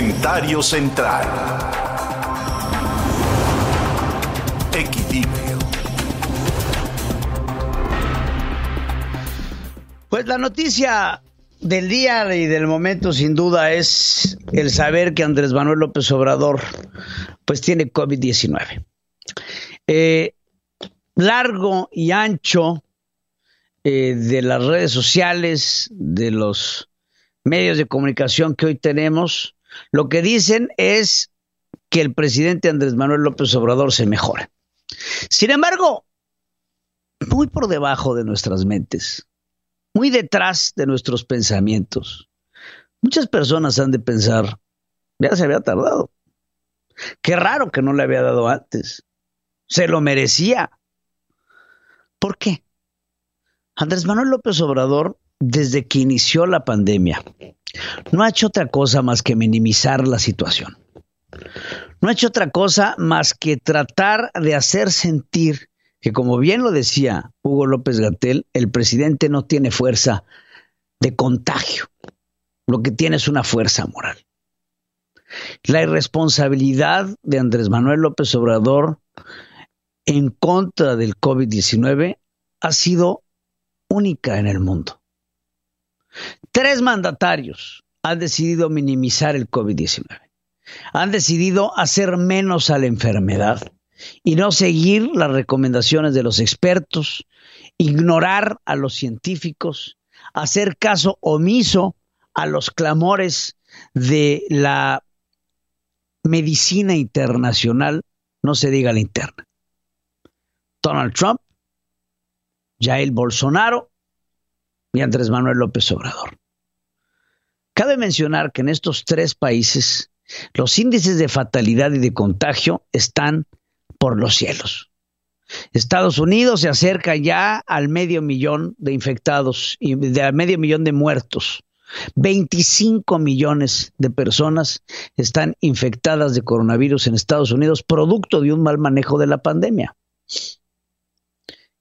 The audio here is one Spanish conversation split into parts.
Comentario central. Equilibrio. Pues la noticia del día y del momento sin duda es el saber que Andrés Manuel López Obrador pues tiene COVID-19. Eh, largo y ancho eh, de las redes sociales, de los medios de comunicación que hoy tenemos, lo que dicen es que el presidente Andrés Manuel López Obrador se mejora. Sin embargo, muy por debajo de nuestras mentes, muy detrás de nuestros pensamientos, muchas personas han de pensar, ya se había tardado. Qué raro que no le había dado antes. Se lo merecía. ¿Por qué? Andrés Manuel López Obrador, desde que inició la pandemia, no ha hecho otra cosa más que minimizar la situación. No ha hecho otra cosa más que tratar de hacer sentir que, como bien lo decía Hugo López Gatel, el presidente no tiene fuerza de contagio. Lo que tiene es una fuerza moral. La irresponsabilidad de Andrés Manuel López Obrador en contra del COVID-19 ha sido única en el mundo. Tres mandatarios han decidido minimizar el COVID-19. Han decidido hacer menos a la enfermedad y no seguir las recomendaciones de los expertos, ignorar a los científicos, hacer caso omiso a los clamores de la medicina internacional, no se diga la interna. Donald Trump, Jair Bolsonaro y Andrés Manuel López Obrador. Cabe mencionar que en estos tres países los índices de fatalidad y de contagio están por los cielos. Estados Unidos se acerca ya al medio millón de infectados y al medio millón de muertos. 25 millones de personas están infectadas de coronavirus en Estados Unidos producto de un mal manejo de la pandemia.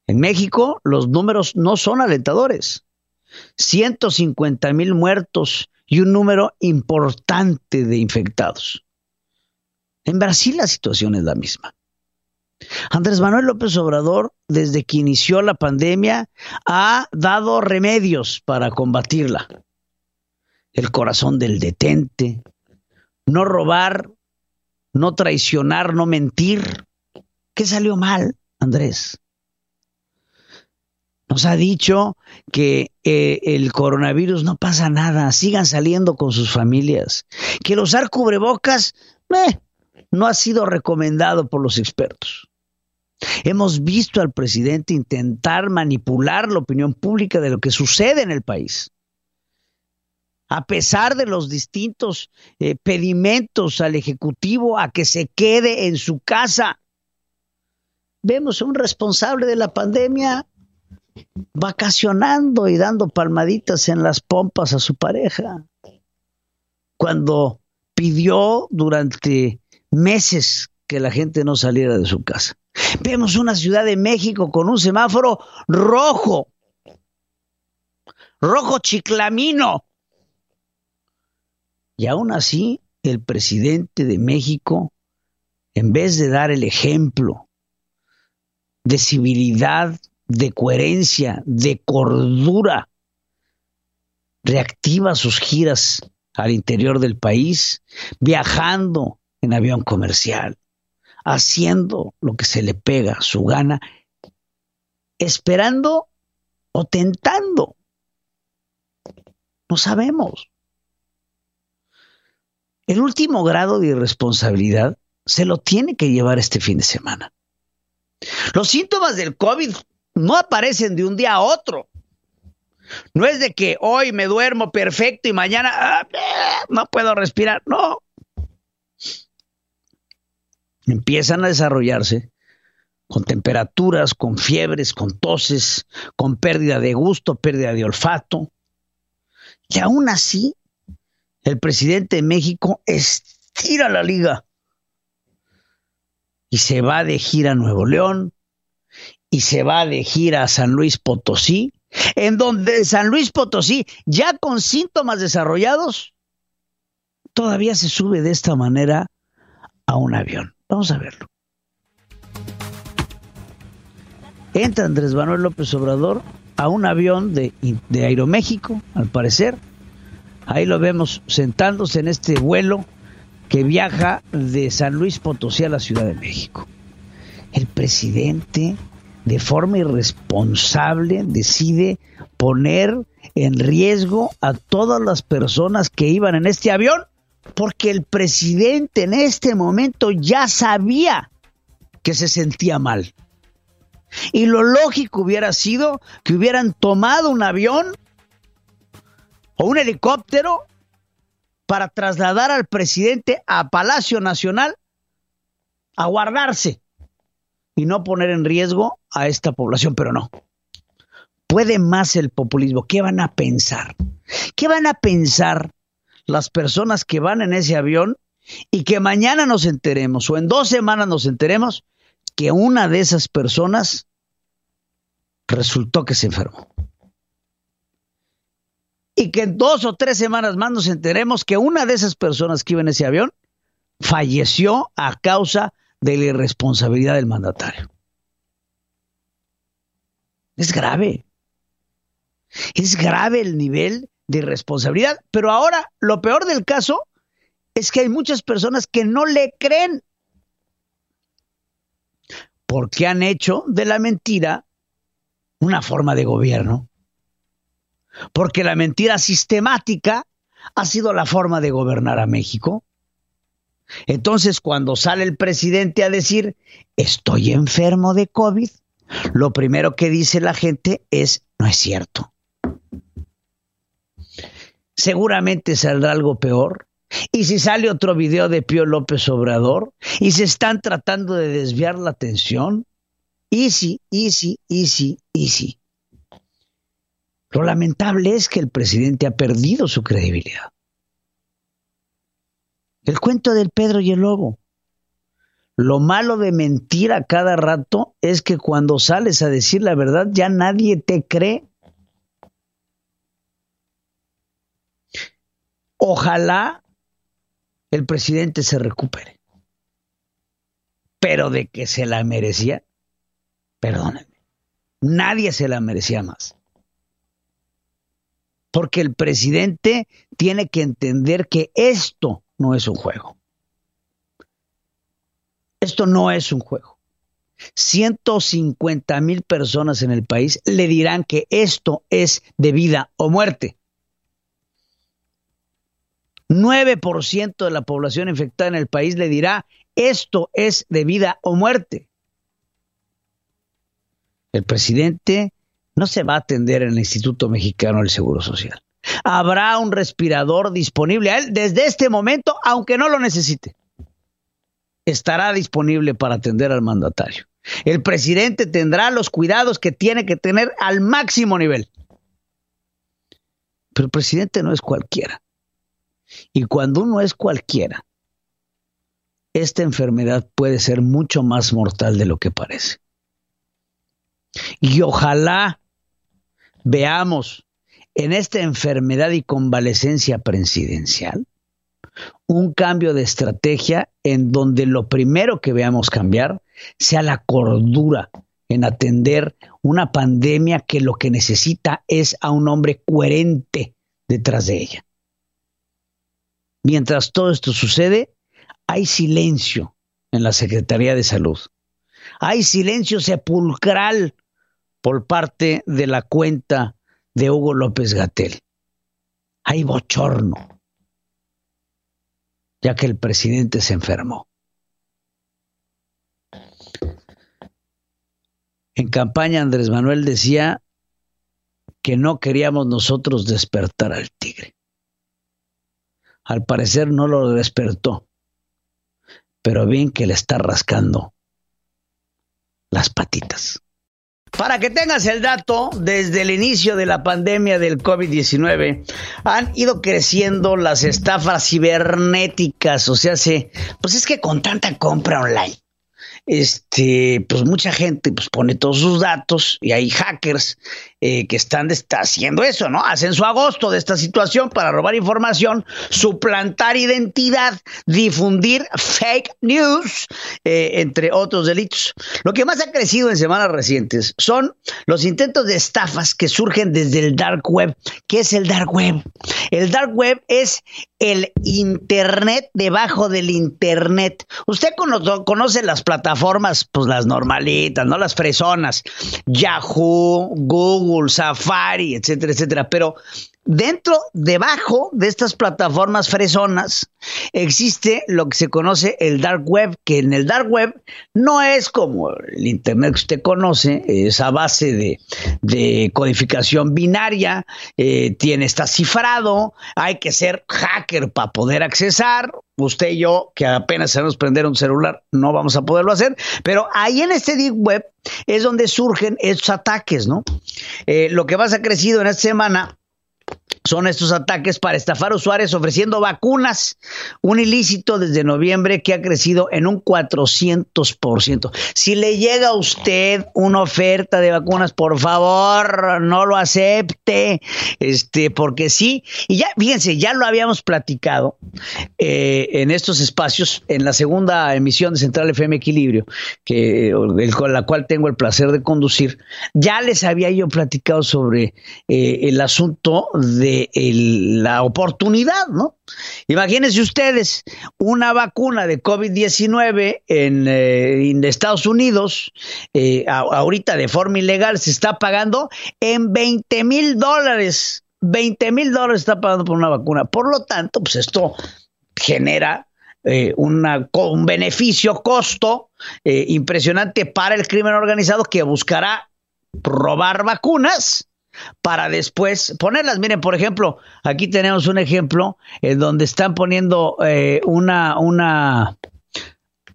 En México los números no son alentadores. 150 mil muertos y un número importante de infectados. En Brasil la situación es la misma. Andrés Manuel López Obrador, desde que inició la pandemia, ha dado remedios para combatirla. El corazón del detente, no robar, no traicionar, no mentir. ¿Qué salió mal, Andrés? Nos ha dicho que eh, el coronavirus no pasa nada, sigan saliendo con sus familias, que el usar cubrebocas eh, no ha sido recomendado por los expertos. Hemos visto al presidente intentar manipular la opinión pública de lo que sucede en el país. A pesar de los distintos eh, pedimentos al Ejecutivo a que se quede en su casa, vemos un responsable de la pandemia vacacionando y dando palmaditas en las pompas a su pareja. Cuando pidió durante meses que la gente no saliera de su casa. Vemos una ciudad de México con un semáforo rojo, rojo chiclamino. Y aún así, el presidente de México, en vez de dar el ejemplo de civilidad, de coherencia, de cordura, reactiva sus giras al interior del país, viajando en avión comercial, haciendo lo que se le pega su gana, esperando o tentando. No sabemos. El último grado de irresponsabilidad se lo tiene que llevar este fin de semana. Los síntomas del COVID no aparecen de un día a otro. No es de que hoy me duermo perfecto y mañana ah, no puedo respirar. No. Empiezan a desarrollarse con temperaturas, con fiebres, con toses, con pérdida de gusto, pérdida de olfato. Y aún así, el presidente de México estira la liga y se va de gira a Nuevo León, y se va de gira a San Luis Potosí, en donde San Luis Potosí, ya con síntomas desarrollados, todavía se sube de esta manera a un avión. Vamos a verlo. Entra Andrés Manuel López Obrador a un avión de, de Aeroméxico, al parecer. Ahí lo vemos sentándose en este vuelo que viaja de San Luis Potosí a la Ciudad de México. El presidente, de forma irresponsable, decide poner en riesgo a todas las personas que iban en este avión, porque el presidente en este momento ya sabía que se sentía mal. Y lo lógico hubiera sido que hubieran tomado un avión o un helicóptero para trasladar al presidente a Palacio Nacional a guardarse y no poner en riesgo a esta población, pero no. Puede más el populismo. ¿Qué van a pensar? ¿Qué van a pensar las personas que van en ese avión y que mañana nos enteremos o en dos semanas nos enteremos que una de esas personas resultó que se enfermó. Y que en dos o tres semanas más nos enteremos que una de esas personas que iba en ese avión falleció a causa de la irresponsabilidad del mandatario. Es grave. Es grave el nivel de irresponsabilidad. Pero ahora, lo peor del caso es que hay muchas personas que no le creen porque han hecho de la mentira una forma de gobierno. Porque la mentira sistemática ha sido la forma de gobernar a México. Entonces, cuando sale el presidente a decir, estoy enfermo de COVID, lo primero que dice la gente es, no es cierto. Seguramente saldrá algo peor. Y si sale otro video de Pío López Obrador y se están tratando de desviar la atención, easy, easy, easy, easy. Lo lamentable es que el presidente ha perdido su credibilidad. El cuento del Pedro y el Lobo. Lo malo de mentir a cada rato es que cuando sales a decir la verdad ya nadie te cree. Ojalá el presidente se recupere. Pero de que se la merecía, perdónenme, nadie se la merecía más. Porque el presidente tiene que entender que esto no es un juego. Esto no es un juego. 150 mil personas en el país le dirán que esto es de vida o muerte. 9% de la población infectada en el país le dirá esto es de vida o muerte. El presidente no se va a atender en el Instituto Mexicano del Seguro Social habrá un respirador disponible a él desde este momento, aunque no lo necesite. Estará disponible para atender al mandatario. El presidente tendrá los cuidados que tiene que tener al máximo nivel. Pero el presidente no es cualquiera. Y cuando uno es cualquiera, esta enfermedad puede ser mucho más mortal de lo que parece. Y ojalá veamos en esta enfermedad y convalecencia presidencial un cambio de estrategia en donde lo primero que veamos cambiar sea la cordura en atender una pandemia que lo que necesita es a un hombre coherente detrás de ella. Mientras todo esto sucede, hay silencio en la Secretaría de Salud. Hay silencio sepulcral por parte de la cuenta de Hugo López Gatel. Hay bochorno, ya que el presidente se enfermó. En campaña Andrés Manuel decía que no queríamos nosotros despertar al tigre. Al parecer no lo despertó, pero bien que le está rascando las patitas. Para que tengas el dato, desde el inicio de la pandemia del COVID-19 han ido creciendo las estafas cibernéticas, o sea, se, pues es que con tanta compra online, este, pues mucha gente pues pone todos sus datos y hay hackers eh, que están haciendo eso, ¿no? Hacen su agosto de esta situación para robar información, suplantar identidad, difundir fake news, eh, entre otros delitos. Lo que más ha crecido en semanas recientes son los intentos de estafas que surgen desde el dark web. ¿Qué es el dark web? El dark web es el Internet debajo del Internet. Usted conoce las plataformas, pues las normalitas, ¿no? Las fresonas, Yahoo, Google, Safari, etcétera, etcétera. Pero Dentro, debajo de estas plataformas fresonas, existe lo que se conoce el dark web, que en el dark web no es como el Internet que usted conoce, esa base de, codificación binaria, eh, tiene, está cifrado, hay que ser hacker para poder accesar, usted y yo, que apenas sabemos prender un celular, no vamos a poderlo hacer, pero ahí en este deep web es donde surgen estos ataques, ¿no? Eh, lo que más ha crecido en esta semana son estos ataques para estafar usuarios ofreciendo vacunas, un ilícito desde noviembre que ha crecido en un 400%. Si le llega a usted una oferta de vacunas, por favor, no lo acepte, este, porque sí, y ya, fíjense, ya lo habíamos platicado eh, en estos espacios, en la segunda emisión de Central FM Equilibrio, que, con la cual tengo el placer de conducir, ya les había yo platicado sobre eh, el asunto de la oportunidad, ¿no? Imagínense ustedes una vacuna de COVID-19 en, eh, en, Estados Unidos, eh, ahorita de forma ilegal, se está pagando en 20 mil dólares. 20 mil dólares está pagando por una vacuna. Por lo tanto, pues esto genera eh, una, un beneficio, costo impresionante para el crimen organizado que buscará robar vacunas para después ponerlas. Miren, por ejemplo, aquí tenemos un ejemplo en donde están poniendo eh, una, una,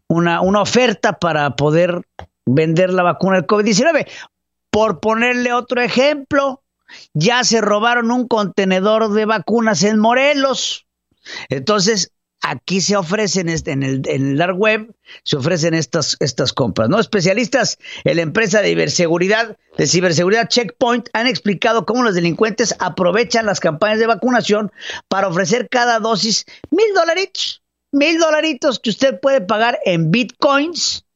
una, una oferta para poder vender la vacuna del COVID-19. Por ponerle otro ejemplo, ya se robaron un contenedor de vacunas en Morelos. Entonces, aquí se ofrecen este, en el, en el dark web, se ofrecen estas, estas compras. ¿no? Especialistas en la empresa de ciberseguridad, de ciberseguridad Checkpoint han explicado cómo los delincuentes aprovechan las campañas de vacunación para ofrecer cada dosis mil dolaritos, mil dolaritos que usted puede pagar en bitcoins.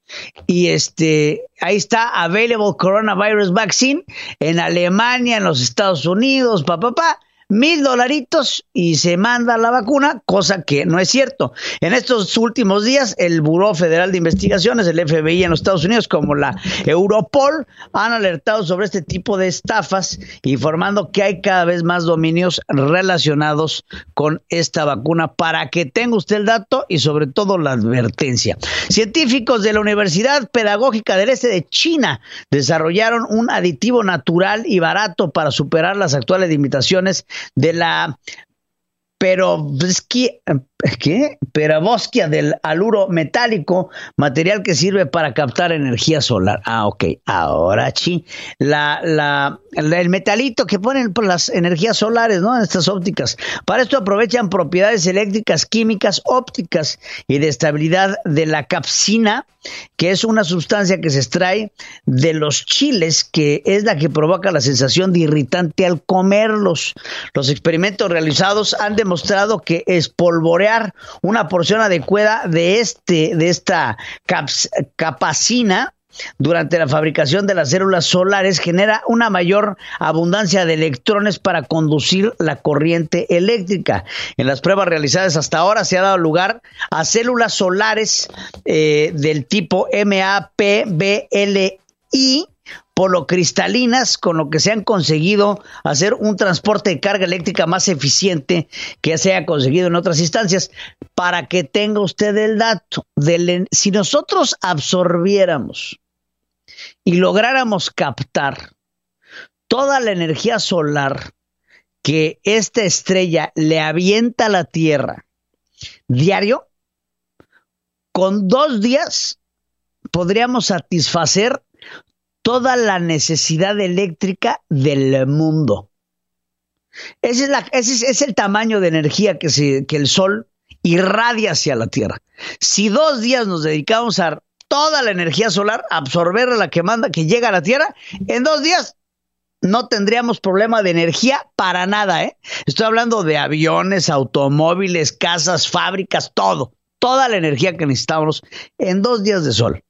Y este, ahí está Available Coronavirus Vaccine en Alemania, en los Estados Unidos, papá, papá mil dolaritos y se manda la vacuna, cosa que no es cierto. En estos últimos días, el Buró Federal de Investigaciones, el FBI en los Estados Unidos, como la Europol, han alertado sobre este tipo de estafas, informando que hay cada vez más dominios relacionados con esta vacuna, para que tenga usted el dato y sobre todo la advertencia. Científicos de la Universidad Pedagógica del Este de China desarrollaron un aditivo natural y barato para superar las actuales limitaciones de la pero ¿qué? Perabosquia del aluro metálico, material que sirve para captar energía solar. Ah, ok, ahora sí. La, la, el metalito que ponen por las energías solares, ¿no? En estas ópticas. Para esto aprovechan propiedades eléctricas, químicas, ópticas y de estabilidad de la capsina, que es una sustancia que se extrae de los chiles, que es la que provoca la sensación de irritante al comerlos. Los experimentos realizados han demostrado que espolvorear una porción adecuada de este de esta capacina durante la fabricación de las células solares genera una mayor abundancia de electrones para conducir la corriente eléctrica. En las pruebas realizadas hasta ahora se ha dado lugar a células solares eh, del tipo MAPBLI polocristalinas, con lo que se han conseguido hacer un transporte de carga eléctrica más eficiente que se haya conseguido en otras instancias. Para que tenga usted el dato, si nosotros absorbiéramos y lográramos captar toda la energía solar que esta estrella le avienta a la Tierra diario, con dos días podríamos satisfacer toda la necesidad eléctrica del mundo. Ese es, la, ese es, el tamaño de energía que, el Sol irradia hacia la Tierra. Si dos días nos dedicamos a toda la energía solar, absorber la que manda, que llega a la Tierra, en dos días no tendríamos problema de energía para nada, ¿eh? Estoy hablando de aviones, automóviles, casas, fábricas, todo. Toda la energía que necesitamos en dos días de sol.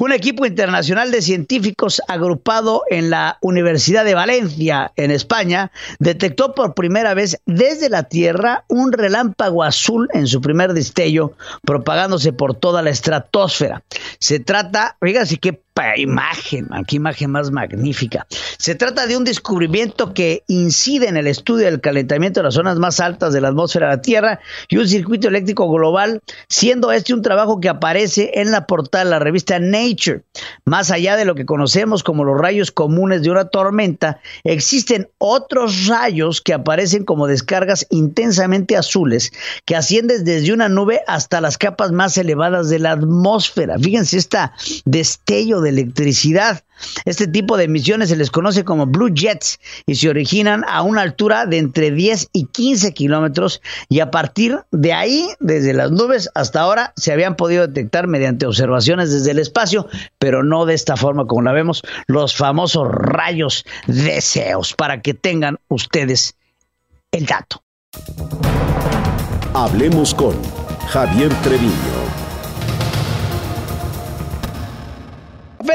Un equipo internacional de científicos agrupado en la Universidad de Valencia, en España, detectó por primera vez desde la Tierra un relámpago azul en su primer destello, propagándose por toda la estratosfera. Se trata, fíjense qué imagen, qué imagen más magnífica. Se trata de un descubrimiento que incide en el estudio del calentamiento de las zonas más altas de la atmósfera de la Tierra y un circuito eléctrico global, siendo este un trabajo que aparece en la portada de la revista Nature. Más allá de lo que conocemos como los rayos comunes de una tormenta, existen otros rayos que aparecen como descargas intensamente azules que ascienden desde una nube hasta las capas más elevadas de la atmósfera. Fíjense esta destello de electricidad. Este tipo de emisiones se les conoce como blue jets y se originan a una altura de entre 10 y 15 kilómetros y a partir de ahí, desde las nubes hasta ahora, se habían podido detectar mediante observaciones desde el espacio, pero no de esta forma como la vemos, los famosos rayos deseos, para que tengan ustedes el dato. Hablemos con Javier Treviño.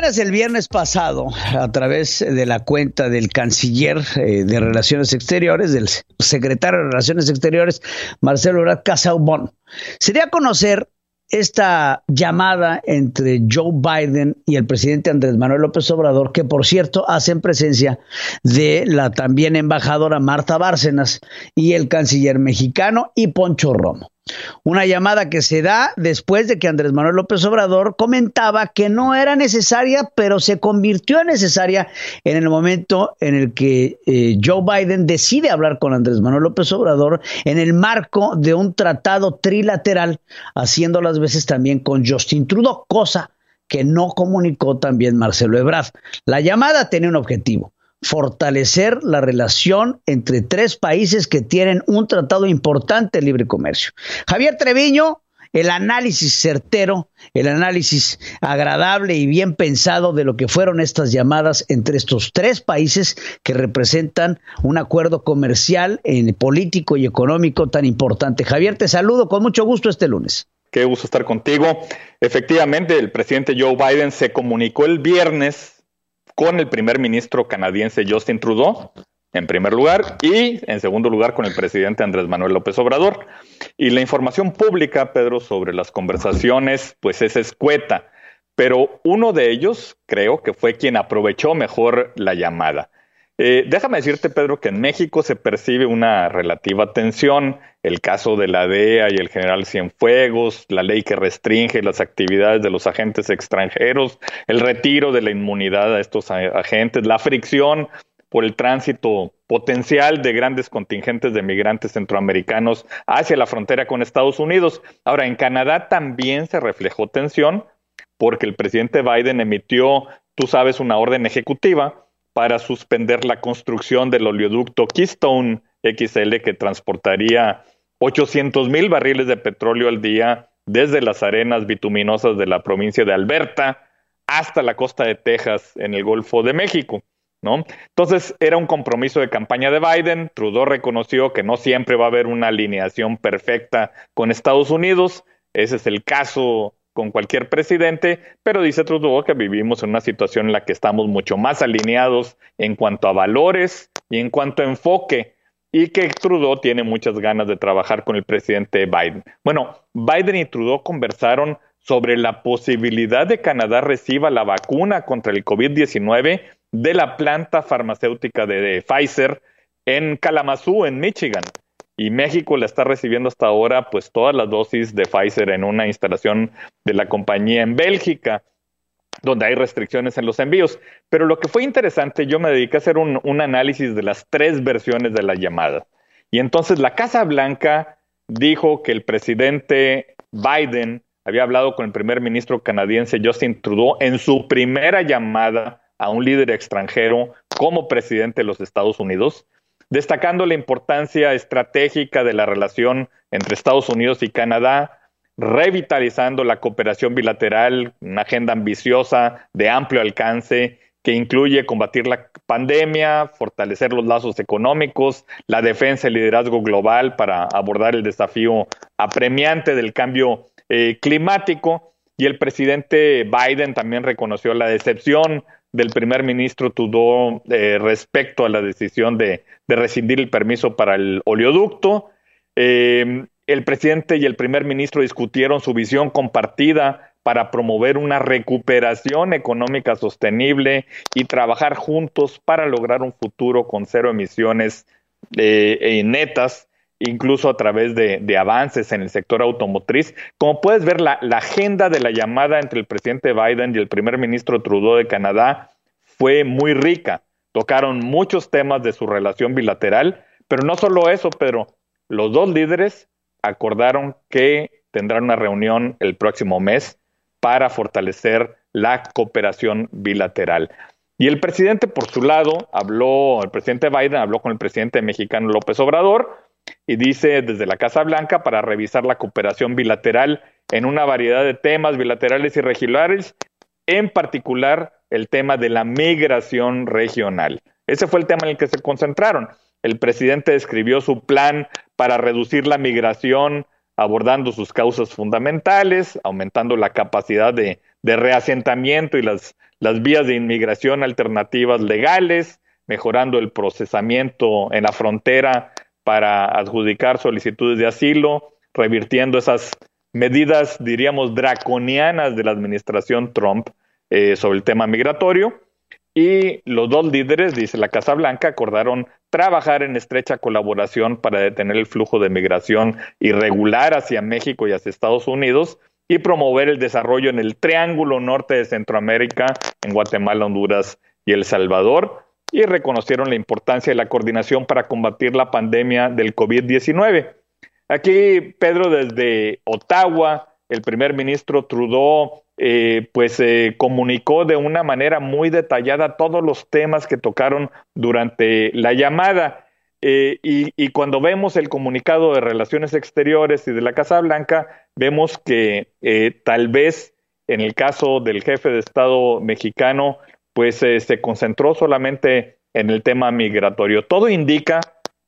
El viernes pasado, a través de la cuenta del canciller eh, de Relaciones Exteriores, del secretario de Relaciones Exteriores, Marcelo Ebrard Casaubon, se conocer esta llamada entre Joe Biden y el presidente Andrés Manuel López Obrador, que por cierto hacen presencia de la también embajadora Marta Bárcenas y el canciller mexicano y Poncho Romo. Una llamada que se da después de que Andrés Manuel López Obrador comentaba que no era necesaria, pero se convirtió en necesaria en el momento en el que eh, Joe Biden decide hablar con Andrés Manuel López Obrador en el marco de un tratado trilateral, haciendo las veces también con Justin Trudeau, cosa que no comunicó también Marcelo Ebrard. La llamada tenía un objetivo, fortalecer la relación entre tres países que tienen un tratado importante de libre comercio. Javier Treviño, el análisis certero, el análisis agradable y bien pensado de lo que fueron estas llamadas entre estos tres países que representan un acuerdo comercial, en político y económico tan importante. Javier, te saludo con mucho gusto este lunes. Qué gusto estar contigo. Efectivamente, el presidente Joe Biden se comunicó el viernes con el primer ministro canadiense Justin Trudeau, en primer lugar, y en segundo lugar con el presidente Andrés Manuel López Obrador. Y la información pública, Pedro, sobre las conversaciones, pues es escueta, pero uno de ellos creo que fue quien aprovechó mejor la llamada. Eh, déjame decirte, Pedro, que en México se percibe una relativa tensión. El caso de la DEA y el general Cienfuegos, la ley que restringe las actividades de los agentes extranjeros, el retiro de la inmunidad a estos agentes, la fricción por el tránsito potencial de grandes contingentes de migrantes centroamericanos hacia la frontera con Estados Unidos. Ahora, en Canadá también se reflejó tensión porque el presidente Biden emitió, tú sabes, una orden ejecutiva para suspender la construcción del oleoducto Keystone XL que transportaría 800 mil barriles de petróleo al día desde las arenas bituminosas de la provincia de Alberta hasta la costa de Texas en el Golfo de México. ¿no? Entonces era un compromiso de campaña de Biden. Trudeau reconoció que no siempre va a haber una alineación perfecta con Estados Unidos. Ese es el caso con cualquier presidente, pero dice Trudeau que vivimos en una situación en la que estamos mucho más alineados en cuanto a valores y en cuanto a enfoque y que Trudeau tiene muchas ganas de trabajar con el presidente Biden. Bueno, Biden y Trudeau conversaron sobre la posibilidad de que Canadá reciba la vacuna contra el COVID-19 de la planta farmacéutica de Pfizer en Kalamazoo, en Michigan y México la está recibiendo hasta ahora pues todas las dosis de Pfizer en una instalación de la compañía en Bélgica donde hay restricciones en los envíos. Pero lo que fue interesante, yo me dediqué a hacer un, un análisis de las tres versiones de la llamada. Y entonces la Casa Blanca dijo que el presidente Biden había hablado con el primer ministro canadiense Justin Trudeau en su primera llamada a un líder extranjero como presidente de los Estados Unidos destacando la importancia estratégica de la relación entre Estados Unidos y Canadá, revitalizando la cooperación bilateral, una agenda ambiciosa de amplio alcance que incluye combatir la pandemia, fortalecer los lazos económicos, la defensa y liderazgo global para abordar el desafío apremiante del cambio eh, climático. Y el presidente Biden también reconoció la decepción del primer ministro Trudeau eh, respecto a la decisión de, rescindir el permiso para el oleoducto. Eh, el presidente y el primer ministro discutieron su visión compartida para promover una recuperación económica sostenible y trabajar juntos para lograr un futuro con cero emisiones eh, netas incluso a través de, avances en el sector automotriz. Como puedes ver, la, agenda de la llamada entre el presidente Biden y el primer ministro Trudeau de Canadá fue muy rica. Tocaron muchos temas de su relación bilateral, pero no solo eso, pero los dos líderes acordaron que tendrán una reunión el próximo mes para fortalecer la cooperación bilateral. Y el presidente, por su lado, habló, el presidente Biden habló con el presidente mexicano López Obrador, y dice desde la Casa Blanca para revisar la cooperación bilateral en una variedad de temas bilaterales y regionales, en particular el tema de la migración regional. Ese fue el tema en el que se concentraron. El presidente describió su plan para reducir la migración abordando sus causas fundamentales, aumentando la capacidad de, reasentamiento y las, las vías de inmigración alternativas legales, mejorando el procesamiento en la frontera para adjudicar solicitudes de asilo, revirtiendo esas medidas, diríamos, draconianas de la administración Trump eh, sobre el tema migratorio. Y los dos líderes, dice la Casa Blanca, acordaron trabajar en estrecha colaboración para detener el flujo de migración irregular hacia México y hacia Estados Unidos y promover el desarrollo en el Triángulo Norte de Centroamérica, en Guatemala, Honduras y El Salvador y reconocieron la importancia de la coordinación para combatir la pandemia del COVID-19. Aquí, Pedro, desde Ottawa, el primer ministro Trudeau, eh, pues eh, comunicó de una manera muy detallada todos los temas que tocaron durante la llamada. Eh, y, y, cuando vemos el comunicado de Relaciones Exteriores y de la Casa Blanca, vemos que tal vez en el caso del jefe de Estado mexicano, pues eh, se concentró solamente en el tema migratorio. Todo indica,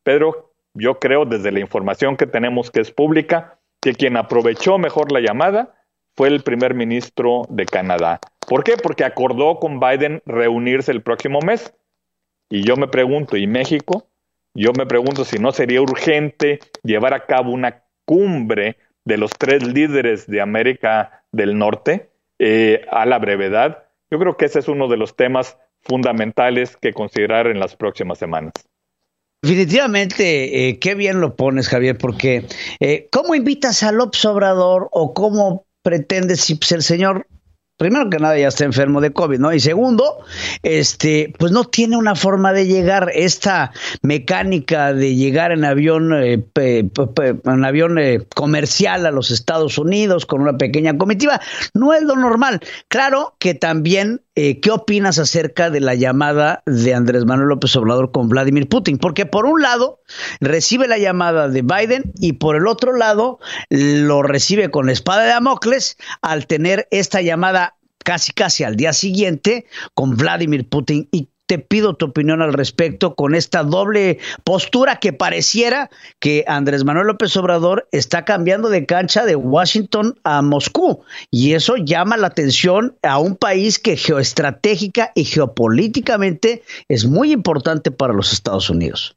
Pedro, yo creo desde la información que tenemos que es pública, que quien aprovechó mejor la llamada fue el primer ministro de Canadá. ¿Por qué? Porque acordó con Biden reunirse el próximo mes. Y yo me pregunto, ¿y México? Yo me pregunto si no sería urgente llevar a cabo una cumbre de los tres líderes de América del Norte eh, a la brevedad yo creo que ese es uno de los temas fundamentales que considerar en las próximas semanas. Definitivamente, eh, qué bien lo pones, Javier, porque eh, ¿cómo invitas al Obrador o cómo pretendes si pues, el señor primero que nada ya está enfermo de COVID, ¿no? Y segundo, este, pues no tiene una forma de llegar. Esta mecánica de llegar en avión, eh, en avión eh, comercial a los Estados Unidos con una pequeña comitiva, no es lo normal. Claro que también eh, ¿qué opinas acerca de la llamada de Andrés Manuel López Obrador con Vladimir Putin? Porque por un lado recibe la llamada de Biden y por el otro lado lo recibe con espada de Damocles al tener esta llamada casi casi al día siguiente con Vladimir Putin y te pido tu opinión al respecto con esta doble postura que pareciera que Andrés Manuel López Obrador está cambiando de cancha de Washington a Moscú. Y eso llama la atención a un país que geoestratégica y geopolíticamente es muy importante para los Estados Unidos.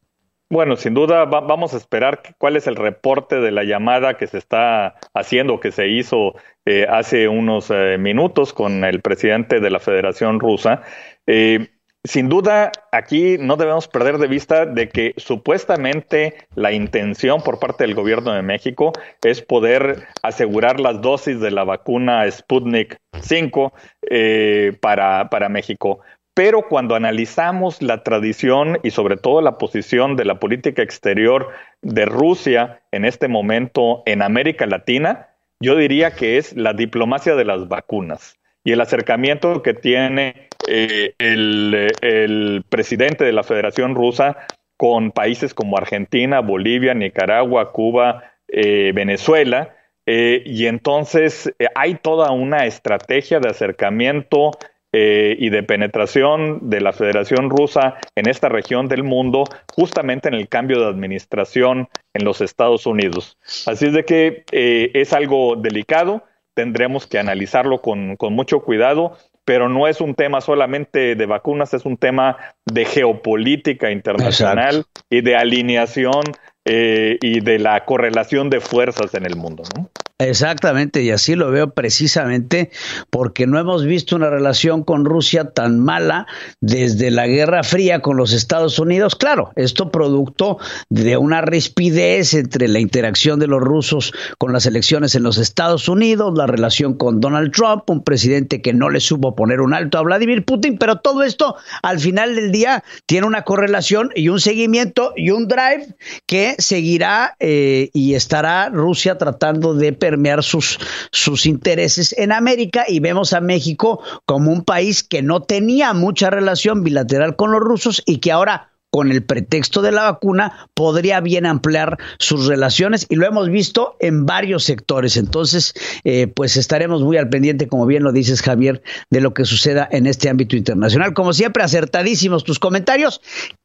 Bueno, sin duda vamos a esperar cuál es el reporte de la llamada que se está haciendo, que se hizo eh, hace unos eh, minutos con el presidente de la Federación Rusa. Eh, sin duda, aquí no debemos perder de vista de que supuestamente la intención por parte del gobierno de México es poder asegurar las dosis de la vacuna Sputnik 5 eh, para, para México. Pero cuando analizamos la tradición y sobre todo la posición de la política exterior de Rusia en este momento en América Latina, yo diría que es la diplomacia de las vacunas y el acercamiento que tiene eh, el, presidente de la Federación Rusa con países como Argentina, Bolivia, Nicaragua, Cuba, eh, Venezuela. Eh, y entonces hay toda una estrategia de acercamiento eh, y de penetración de la Federación Rusa en esta región del mundo, justamente en el cambio de administración en los Estados Unidos. Así es de que eh, es algo delicado, tendremos que analizarlo con, con mucho cuidado, pero no es un tema solamente de vacunas, es un tema de geopolítica internacional y de alineación eh, y de la correlación de fuerzas en el mundo. ¿no? Exactamente, y así lo veo precisamente porque no hemos visto una relación con Rusia tan mala desde la Guerra Fría con los Estados Unidos. Claro, esto producto de una rispidez entre la interacción de los rusos con las elecciones en los Estados Unidos, la relación con Donald Trump, un presidente que no le supo poner un alto a Vladimir Putin, pero todo esto al final del día tiene una correlación y un seguimiento y un drive que seguirá eh, y estará Rusia tratando de permear sus, sus intereses en América y vemos a México como un país que no tenía mucha relación bilateral con los rusos y que ahora con el pretexto de la vacuna, podría bien ampliar sus relaciones y lo hemos visto en varios sectores. Entonces, eh, pues estaremos muy al pendiente, como bien lo dices, Javier, de lo que suceda en este ámbito internacional. Como siempre, acertadísimos tus comentarios.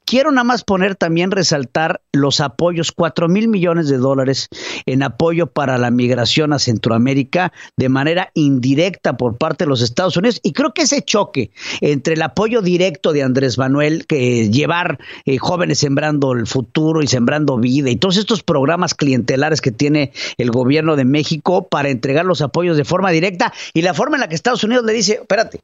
Quiero nada más poner también resaltar los apoyos, cuatro mil millones de dólares en apoyo para la migración a Centroamérica de manera indirecta por parte de los Estados Unidos. Y creo que ese choque entre el apoyo directo de Andrés Manuel, que llevar eh, jóvenes sembrando el futuro y sembrando vida y todos estos programas clientelares que tiene el gobierno de México para entregar los apoyos de forma directa y la forma en la que Estados Unidos le dice, espérate,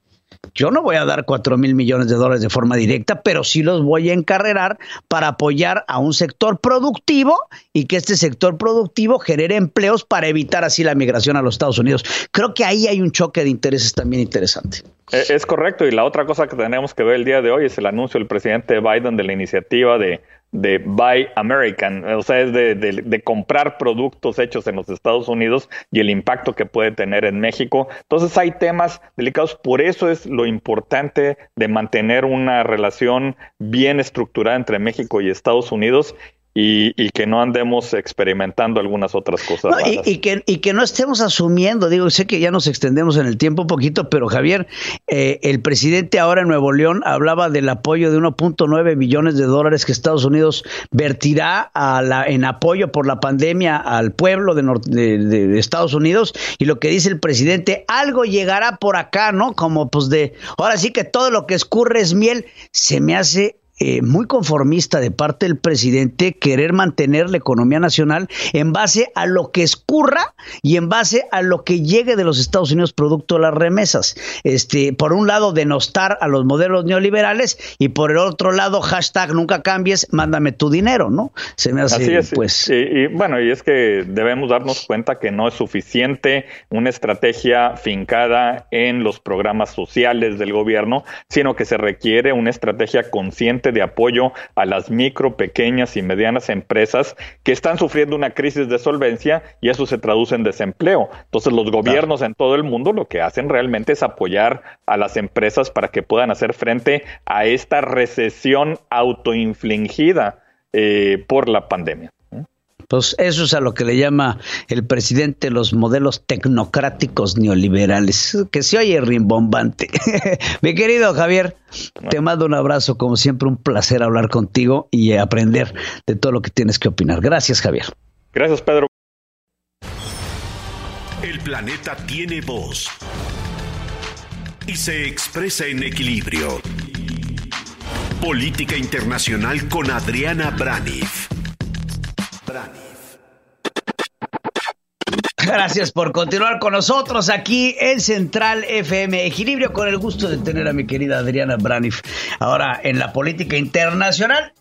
yo no voy a dar cuatro mil millones de dólares de forma directa, pero sí los voy a encarrerar para apoyar a un sector productivo y que este sector productivo genere empleos para evitar así la migración a los Estados Unidos. Creo que ahí hay un choque de intereses también interesante. Eh, es correcto. Y la otra cosa que tenemos que ver el día de hoy es el anuncio del presidente Biden de la iniciativa de de Buy American, o sea, es de, de, comprar productos hechos en los Estados Unidos y el impacto que puede tener en México. Entonces hay temas delicados, por eso es lo importante de mantener una relación bien estructurada entre México y Estados Unidos y, y, que no andemos experimentando algunas otras cosas. y, que, y que no estemos asumiendo, digo, sé que ya nos extendemos en el tiempo un poquito, pero Javier, eh, el presidente ahora en Nuevo León hablaba del apoyo de 1.9 billones de dólares que Estados Unidos vertirá a la, en apoyo por la pandemia al pueblo de, de, de, Estados Unidos y lo que dice el presidente, algo llegará por acá, ¿no? Como pues de, ahora sí que todo lo que escurre es miel, se me hace eh, muy conformista de parte del presidente querer mantener la economía nacional en base a lo que escurra y en base a lo que llegue de los Estados Unidos producto de las remesas. Este, por un lado, denostar a los modelos neoliberales y por el otro lado, hashtag nunca cambies, mándame tu dinero, ¿no? Se me hace, Así pues... Y, bueno, y es que debemos darnos cuenta que no es suficiente una estrategia fincada en los programas sociales del gobierno, sino que se requiere una estrategia consciente de apoyo a las micro, pequeñas y medianas empresas que están sufriendo una crisis de solvencia y eso se traduce en desempleo. Entonces los gobiernos en todo el mundo lo que hacen realmente es apoyar a las empresas para que puedan hacer frente a esta recesión autoinfligida eh, por la pandemia. Pues eso es a lo que le llama el presidente los modelos tecnocráticos neoliberales, que se oye rimbombante. Mi querido Javier, te mando un abrazo, como siempre, un placer hablar contigo y aprender de todo lo que tienes que opinar. Gracias, Javier. Gracias, Pedro. El planeta tiene voz y se expresa en equilibrio. Política Internacional con Adriana Braniff. Gracias por continuar con nosotros aquí en Central FM Equilibrio, con el gusto de tener a mi querida Adriana Braniff ahora en la política internacional.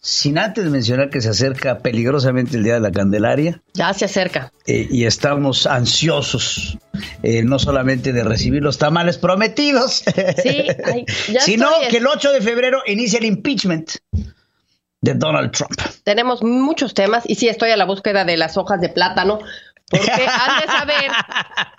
Sin antes mencionar que se acerca peligrosamente el Día de la Candelaria. Ya se acerca. Eh, y estamos ansiosos, eh, no solamente de recibir los tamales prometidos, sí, sino que el 8 de febrero inicia el impeachment de Donald Trump. Tenemos muchos temas y sí estoy a la búsqueda de las hojas de plátano Porque han de saber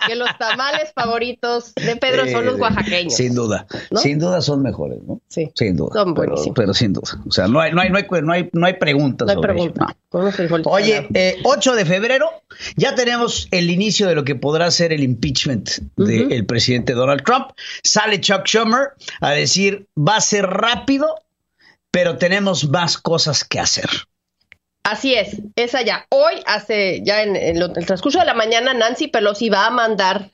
que los tamales favoritos de Pedro son los oaxaqueños. Sin duda, sin duda son mejores, ¿no? Sí. Sin duda. Son buenísimos. Pero, sin duda. O sea, no hay, no hay, no hay, no hay, no hay preguntas. No hay sobre pregunta. ello, no. Oye, eh, 8 de febrero ya tenemos el inicio de lo que podrá ser el impeachment del presidente Donald Trump. Sale Chuck Schumer a decir, va a ser rápido, pero tenemos más cosas que hacer. Así es, es allá. Hoy, hace ya en, el transcurso de la mañana, Nancy Pelosi va a mandar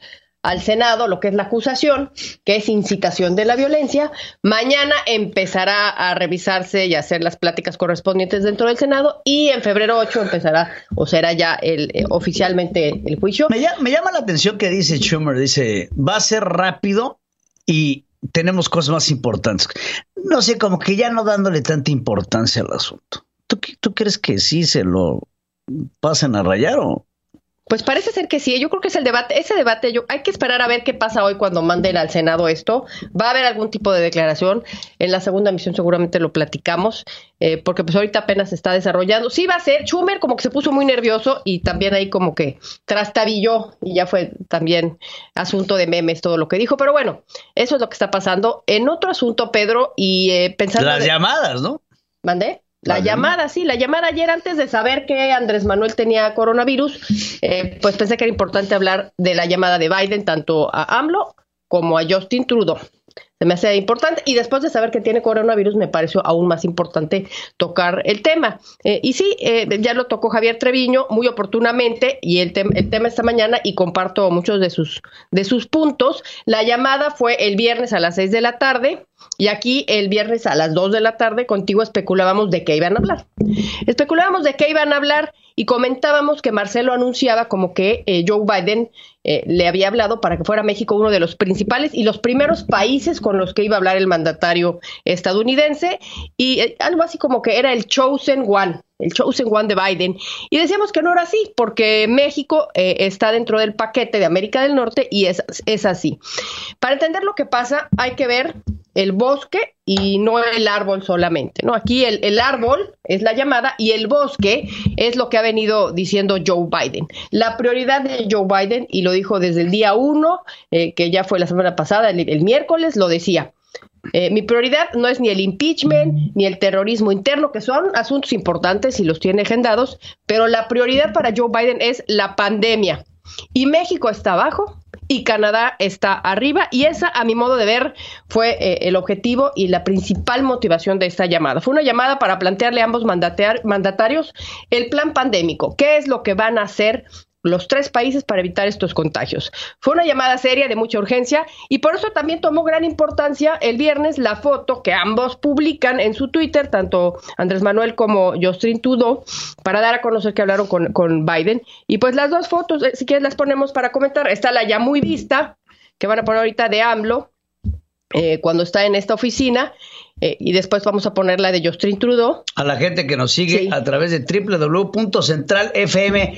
al Senado lo que es la acusación, que es incitación de la violencia. Mañana empezará a revisarse y a hacer las pláticas correspondientes dentro del Senado y en febrero 8 empezará o será ya el, eh, oficialmente el juicio. Me me llama la atención que dice Schumer, dice, va a ser rápido y tenemos cosas más importantes. No sé, como que ya no dándole tanta importancia al asunto. ¿Tú, qué- tú crees que sí se lo pasen a rayar o...? Pues parece ser que sí. Yo creo que es el debate. Ese debate, yo hay que esperar a ver qué pasa hoy cuando manden al Senado esto. Va a haber algún tipo de declaración. En la segunda misión seguramente lo platicamos, eh, porque pues ahorita apenas se está desarrollando. Sí va a ser. Schumer como que se puso muy nervioso y también ahí como que trastabilló y ya fue también asunto de memes todo lo que dijo. Pero bueno, eso es lo que está pasando. En otro asunto, Pedro, y eh, pensando... Las de- llamadas, ¿no? ¿Mandé? La llamada, sí, la llamada ayer antes de saber que Andrés Manuel tenía coronavirus, eh, pues pensé que era importante hablar de la llamada de Biden tanto a AMLO como a Justin Trudeau. Se me hace importante y después de saber que tiene coronavirus me pareció aún más importante tocar el tema. Eh, y sí, eh, ya lo tocó Javier Treviño muy oportunamente y el, tem- el tema esta mañana y comparto muchos de sus, de sus puntos. La llamada fue el viernes a las 6 de la tarde y aquí el viernes a las 2 de la tarde contigo especulábamos de qué iban a hablar. Especulábamos de qué iban a hablar y comentábamos que Marcelo anunciaba como que eh, Joe Biden eh, le había hablado para que fuera México uno de los principales y los primeros países con los que iba a hablar el mandatario estadounidense y eh, algo así como que era el chosen one, el chosen one de Biden. Y decíamos que no era así porque México eh, está dentro del paquete de América del Norte y es, es así. Para entender lo que pasa hay que ver el bosque y no el árbol solamente, ¿no? Aquí el, el árbol es la llamada y el bosque es lo que ha venido diciendo Joe Biden. La prioridad de Joe Biden, y lo dijo desde el día uno, eh, que ya fue la semana pasada, el, el miércoles, lo decía. Eh, mi prioridad no es ni el impeachment ni el terrorismo interno, que son asuntos importantes y los tiene agendados, pero la prioridad para Joe Biden es la pandemia. Y México está abajo y Canadá está arriba y esa, a mi modo de ver, fue eh, el objetivo y la principal motivación de esta llamada. Fue una llamada para plantearle a ambos mandatarios el plan pandémico, qué es lo que van a hacer los tres países para evitar estos contagios. Fue una llamada seria de mucha urgencia y por eso también tomó gran importancia el viernes la foto que ambos publican en su Twitter, tanto Andrés Manuel como Justin Trudeau, para dar a conocer que hablaron con, con Biden. Y pues las dos fotos, eh, si quieres las ponemos para comentar. Está la ya muy vista, que van a poner ahorita de AMLO, eh, cuando está en esta oficina, eh, y después vamos a poner la de Justin Trudeau. A la gente que nos sigue Sí. a través de www.centralfm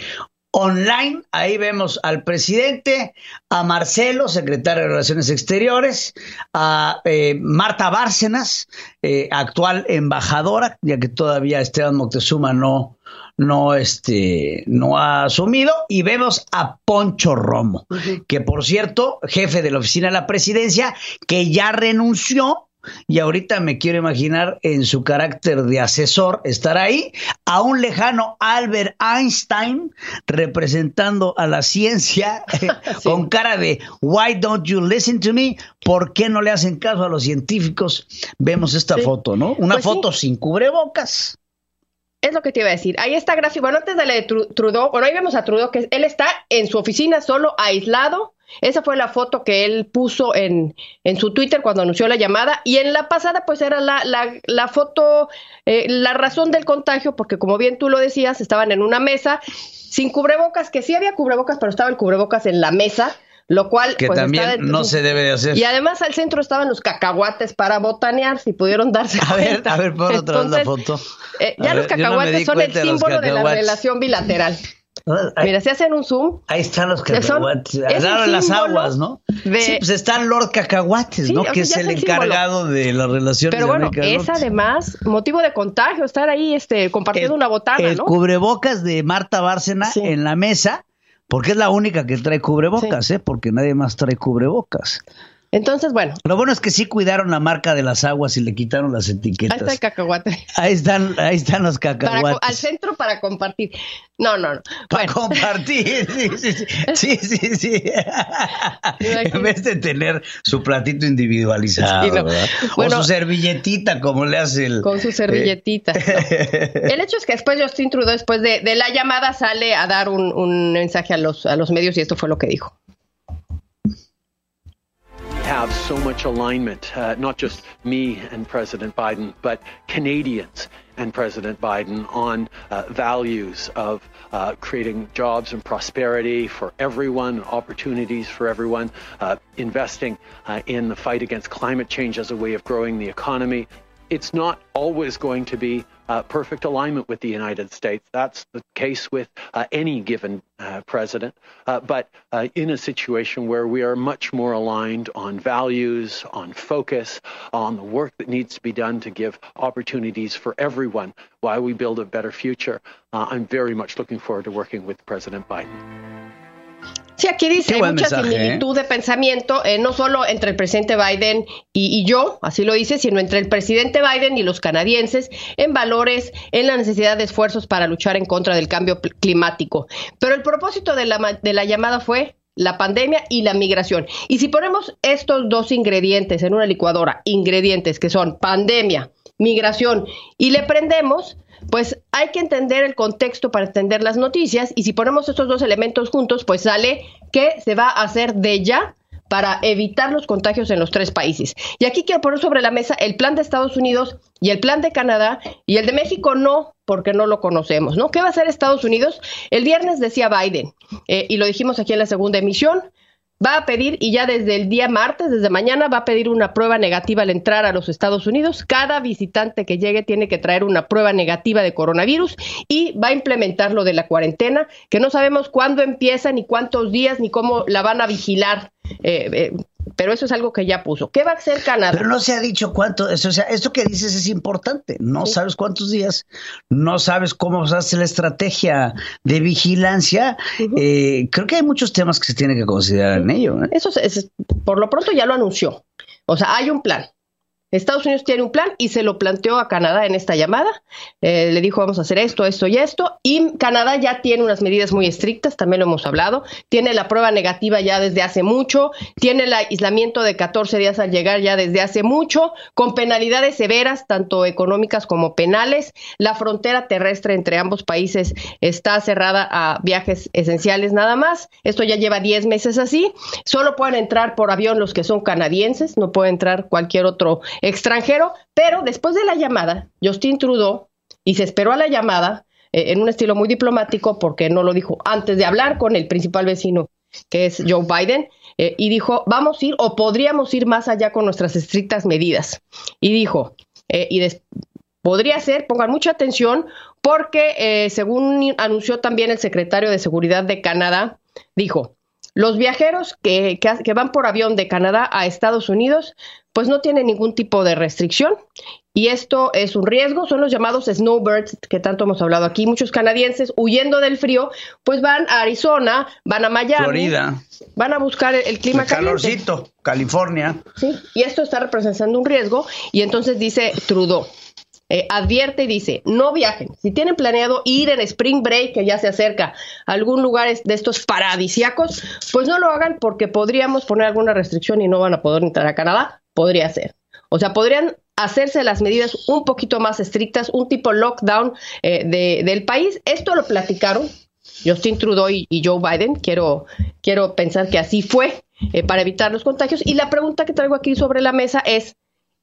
online, ahí vemos al presidente, a Marcelo, secretario de Relaciones Exteriores, a eh, Marta Bárcenas, eh, actual embajadora, ya que todavía Esteban Moctezuma no, no, este, no ha asumido, y vemos a Poncho Romo, que por cierto, jefe de la oficina de la presidencia, que ya renunció y ahorita me quiero imaginar en su carácter de asesor estar ahí a un lejano Albert Einstein representando a la ciencia con cara de why don't you listen to me ¿por qué no le hacen caso a los científicos? Vemos esta Sí. foto, ¿no? Una Pues sí. foto sin cubrebocas. Es lo que te iba a decir. Ahí está gráfico. Bueno, antes de la de Tru- Trudeau, bueno, ahí vemos a Trudeau que él está en su oficina solo aislado. Esa fue la foto que él puso en, en su Twitter cuando anunció la llamada. Y en la pasada, pues era la, la, la foto, eh, la razón del contagio, porque como bien tú lo decías, estaban en una mesa sin cubrebocas, que sí había cubrebocas, pero estaba el cubrebocas en la mesa, lo cual. Que pues, también de- no se debe de hacer. Y además al centro estaban los cacahuates para botanear, si pudieron darse A ver, a ver, pon otra vez la foto. eh, ya los no cacahuates son el símbolo de la relación bilateral. Ahí, Mira, si hacen un zoom, ahí están los cacahuates. en las aguas, ¿no? de- Sí, pues está Lord Cacahuates, Sí, ¿no? que es el el símbolo. encargado de las relaciones pero bueno, es además motivo de contagio, estar ahí este, compartiendo una botana, el ¿no? cubrebocas de Marta Bárcena Sí. en la mesa Porque es la única que trae cubrebocas, ¿eh? Porque nadie más trae cubrebocas. Entonces, bueno. Lo bueno es que sí cuidaron la marca de las aguas y le quitaron las etiquetas. Ahí está el cacahuate. Ahí están, ahí están los cacahuates. al centro para compartir. No, no, no. Para compartir, sí, sí, sí. sí, sí, en vez de tener su platito individualizado, ¿verdad? o su servilletita, como le hace el... Con su servilletita. El hecho es que después Justin Trudeau, después de, de la llamada, sale a dar un, un mensaje a los, a los medios y esto fue lo que dijo. Have so much alignment, uh, not just me and President Biden, but Canadians and President Biden on uh, values of uh, creating jobs and prosperity for everyone, opportunities for everyone, uh, investing uh, in the fight against climate change as a way of growing the economy. It's not always going to be uh, perfect alignment with the United States. That's the case with uh, any given uh, president. Uh, but uh, in a situation where we are much more aligned on values, on focus, on the work that needs to be done to give opportunities for everyone while we build a better future, uh, I'm very much looking forward to working with President Biden. Sí, aquí dice hay mucha mensaje, similitud ¿eh? de pensamiento, eh, no solo entre el presidente Biden y, y, yo, así lo dice, sino entre el presidente Biden y los canadienses en valores, en la necesidad de esfuerzos para luchar en contra del cambio climático. Pero el propósito de la, de la llamada fue la pandemia y la migración. Y si ponemos estos dos ingredientes en una licuadora, ingredientes que son pandemia, migración, y le prendemos, pues hay que entender el contexto para entender las noticias y si ponemos estos dos elementos juntos, pues sale que se va a hacer de ya para evitar los contagios en los tres países. Y aquí quiero poner sobre la mesa el plan de Estados Unidos y el plan de Canadá y el de México no, porque no lo conocemos, ¿no? ¿Qué va a hacer Estados Unidos? El viernes decía Biden, eh, y lo dijimos aquí en la segunda emisión, va a pedir, y ya desde el día martes, desde mañana, va a pedir una prueba negativa al entrar a los Estados Unidos. Cada visitante que llegue tiene que traer una prueba negativa de coronavirus y va a implementar lo de la cuarentena, que no sabemos cuándo empieza, ni cuántos días, ni cómo la van a vigilar. Eh, eh, pero eso es algo que ya puso. ¿Qué va a hacer Canadá? Pero no se ha dicho cuánto, o sea, esto que dices es importante. No sabes cuántos días, no sabes cómo se hace la estrategia de vigilancia. eh, creo que hay muchos temas que se tienen que considerar en ello. ¿eh? Eso es, por lo pronto ya lo anunció. O sea, hay un plan. Estados Unidos tiene un plan y se lo planteó a Canadá en esta llamada. Eh, le dijo vamos a hacer esto, esto y esto. Y Canadá ya tiene unas medidas muy estrictas, también lo hemos hablado. Tiene la prueba negativa ya desde hace mucho. Tiene el aislamiento de 14 días al llegar ya desde hace mucho, con penalidades severas, tanto económicas como penales. La frontera terrestre entre ambos países está cerrada a viajes esenciales nada más. Esto ya lleva 10 meses así. Solo pueden entrar por avión los que son canadienses, no puede entrar cualquier otro extranjero, pero después de la llamada, Justin Trudeau, y se esperó a la llamada eh, en un estilo muy diplomático, porque no lo dijo antes de hablar con el principal vecino, que es Joe Biden, eh, y dijo, vamos a ir o podríamos ir más allá con nuestras estrictas medidas. Y dijo, eh, y podría ser, pongan mucha atención, porque según anunció también el secretario de Seguridad de Canadá, dijo, los viajeros que, que, van por avión de Canadá a Estados Unidos, pues no tienen ningún tipo de restricción. Y esto es un riesgo, son los llamados snowbirds que tanto hemos hablado aquí. Muchos canadienses huyendo del frío, pues van a Arizona, van a Miami, Florida, van a buscar el, el clima el calorcito, caliente. California. Sí, y esto está representando un riesgo. Y entonces dice Trudeau, eh, advierte y dice, no viajen. Si tienen planeado ir en Spring Break, que ya se acerca a algún lugar de estos paradisiacos, pues no lo hagan porque podríamos poner alguna restricción y no van a poder entrar a Canadá. Podría ser. O sea, podrían hacerse las medidas un poquito más estrictas, un tipo lockdown eh, de, del país. Esto lo platicaron Justin Trudeau y, y Joe Biden. Quiero, quiero pensar que así fue eh, para evitar los contagios. Y la pregunta que traigo aquí sobre la mesa es,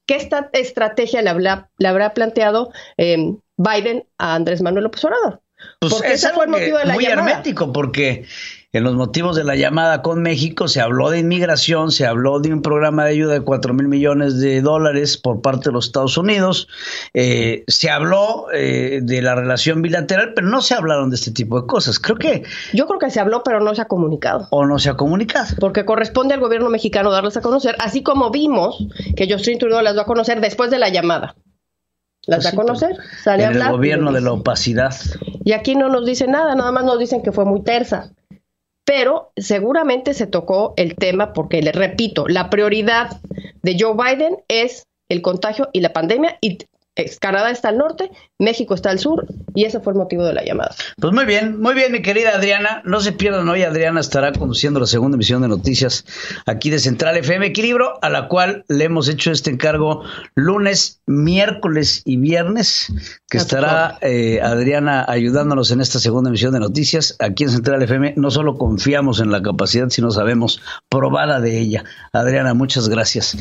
¿Qué esta estrategia le habrá, le habrá planteado eh, Biden a Andrés Manuel López Obrador? Pues porque ese fue el motivo de la muy llamada. hermético, porque en los motivos de la llamada con México se habló de inmigración, se habló de un programa de ayuda de 4 mil millones de dólares por parte de los Estados Unidos, eh, se habló eh, de la relación bilateral, pero no se hablaron de este tipo de cosas. Creo que... Yo creo que se habló, pero no se ha comunicado. O no se ha comunicado. Porque corresponde al gobierno mexicano darles a conocer, así como vimos que Justin Trudeau las va a conocer después de la llamada las da a conocer, sale en a hablar. el gobierno de la opacidad. Y aquí no nos dice nada, nada más nos dicen que fue muy tersa. Pero seguramente se tocó el tema porque, le repito, la prioridad de Joe Biden es el contagio y la pandemia y Canadá está al norte, México está al sur y ese fue el motivo de la llamada. Pues muy bien, muy bien mi querida Adriana. No se pierdan hoy, Adriana estará conduciendo la segunda emisión de noticias aquí de Central FM Equilibrio, a la cual le hemos hecho este encargo lunes, miércoles y viernes, que estará eh, Adriana ayudándonos en esta segunda emisión de noticias aquí en Central FM. No solo confiamos en la capacidad, sino sabemos probada de ella. Adriana, muchas gracias.